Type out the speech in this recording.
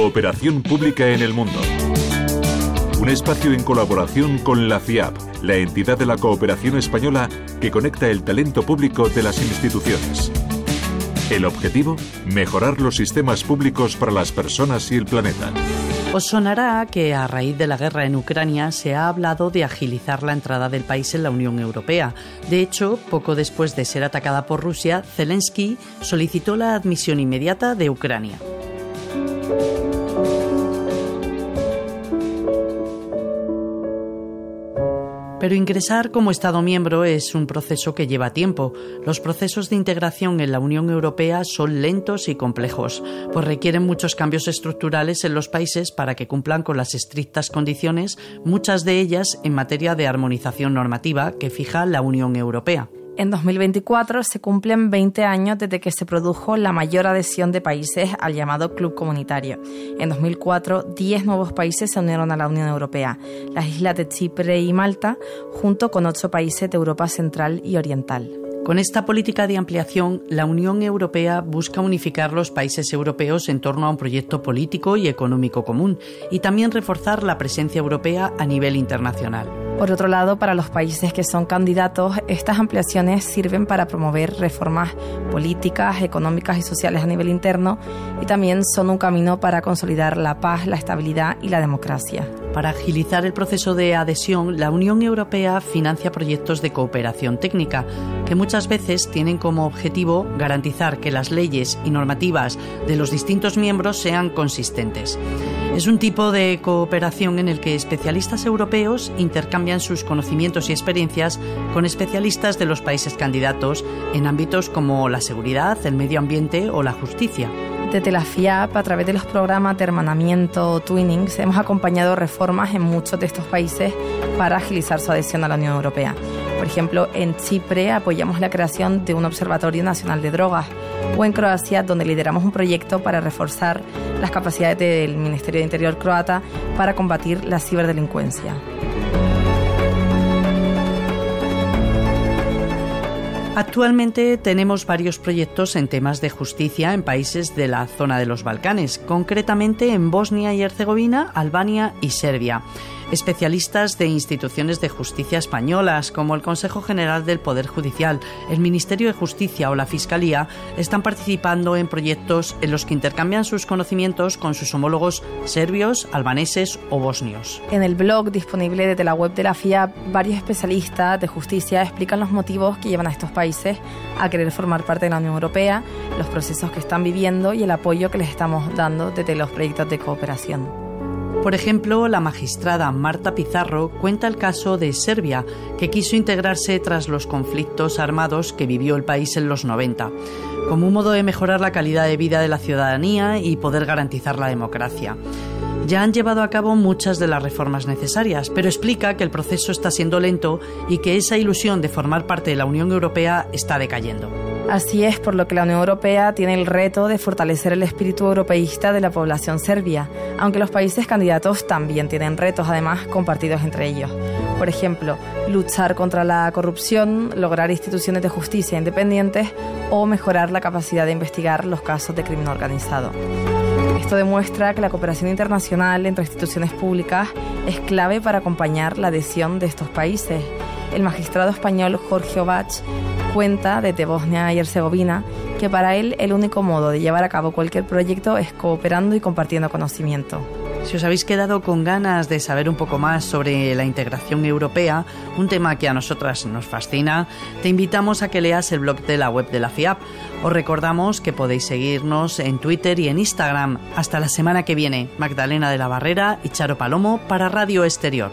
Cooperación Pública en el Mundo. Un espacio en colaboración con la FIAP, la entidad de la cooperación española que conecta el talento público de las instituciones. El objetivo, mejorar los sistemas públicos para las personas y el planeta. Os sonará que a raíz de la guerra en Ucrania se ha hablado de agilizar la entrada del país en la Unión Europea. De hecho, poco después de ser atacada por Rusia, Zelensky solicitó la admisión inmediata de Ucrania. Pero ingresar como Estado miembro es un proceso que lleva tiempo. Los procesos de integración en la Unión Europea son lentos y complejos, pues requieren muchos cambios estructurales en los países para que cumplan con las estrictas condiciones, muchas de ellas en materia de armonización normativa que fija la Unión Europea. En 2024 se cumplen 20 años desde que se produjo la mayor adhesión de países al llamado Club Comunitario. En 2004, 10 nuevos países se unieron a la Unión Europea, las islas de Chipre y Malta, junto con 8 países de Europa Central y Oriental. Con esta política de ampliación, la Unión Europea busca unificar los países europeos en torno a un proyecto político y económico común y también reforzar la presencia europea a nivel internacional. Por otro lado, para los países que son candidatos, estas ampliaciones sirven para promover reformas políticas, económicas y sociales a nivel interno y también son un camino para consolidar la paz, la estabilidad y la democracia. Para agilizar el proceso de adhesión, la Unión Europea financia proyectos de cooperación técnica que muchas veces tienen como objetivo garantizar que las leyes y normativas de los distintos miembros sean consistentes. Es un tipo de cooperación en el que especialistas europeos intercambian sus conocimientos y experiencias con especialistas de los países candidatos en ámbitos como la seguridad, el medio ambiente o la justicia. Desde la FIAP, a través de los programas de hermanamiento twinnings, hemos acompañado reformas en muchos de estos países para agilizar su adhesión a la Unión Europea. Por ejemplo, en Chipre apoyamos la creación de un Observatorio Nacional de Drogas o en Croacia, donde lideramos un proyecto para reforzar las capacidades del Ministerio de Interior croata para combatir la ciberdelincuencia. Actualmente tenemos varios proyectos en temas de justicia en países de la zona de los Balcanes, concretamente en Bosnia y Herzegovina, Albania y Serbia especialistas de instituciones de justicia españolas como el Consejo General del Poder Judicial, el Ministerio de Justicia o la Fiscalía están participando en proyectos en los que intercambian sus conocimientos con sus homólogos serbios, albaneses o bosnios. En el blog disponible desde la web de la FIA, varios especialistas de justicia explican los motivos que llevan a estos países a querer formar parte de la Unión Europea, los procesos que están viviendo y el apoyo que les estamos dando desde los proyectos de cooperación. Por ejemplo, la magistrada Marta Pizarro cuenta el caso de Serbia, que quiso integrarse tras los conflictos armados que vivió el país en los 90, como un modo de mejorar la calidad de vida de la ciudadanía y poder garantizar la democracia. Ya han llevado a cabo muchas de las reformas necesarias, pero explica que el proceso está siendo lento y que esa ilusión de formar parte de la Unión Europea está decayendo. Así es por lo que la Unión Europea tiene el reto de fortalecer el espíritu europeísta de la población serbia, aunque los países candidatos también tienen retos además compartidos entre ellos. Por ejemplo, luchar contra la corrupción, lograr instituciones de justicia independientes o mejorar la capacidad de investigar los casos de crimen organizado. Esto demuestra que la cooperación internacional entre instituciones públicas es clave para acompañar la adhesión de estos países. El magistrado español Jorge Obach cuenta desde Bosnia y Herzegovina que para él el único modo de llevar a cabo cualquier proyecto es cooperando y compartiendo conocimiento. Si os habéis quedado con ganas de saber un poco más sobre la integración europea, un tema que a nosotras nos fascina, te invitamos a que leas el blog de la web de la FIAP. Os recordamos que podéis seguirnos en Twitter y en Instagram. Hasta la semana que viene, Magdalena de la Barrera y Charo Palomo para Radio Exterior.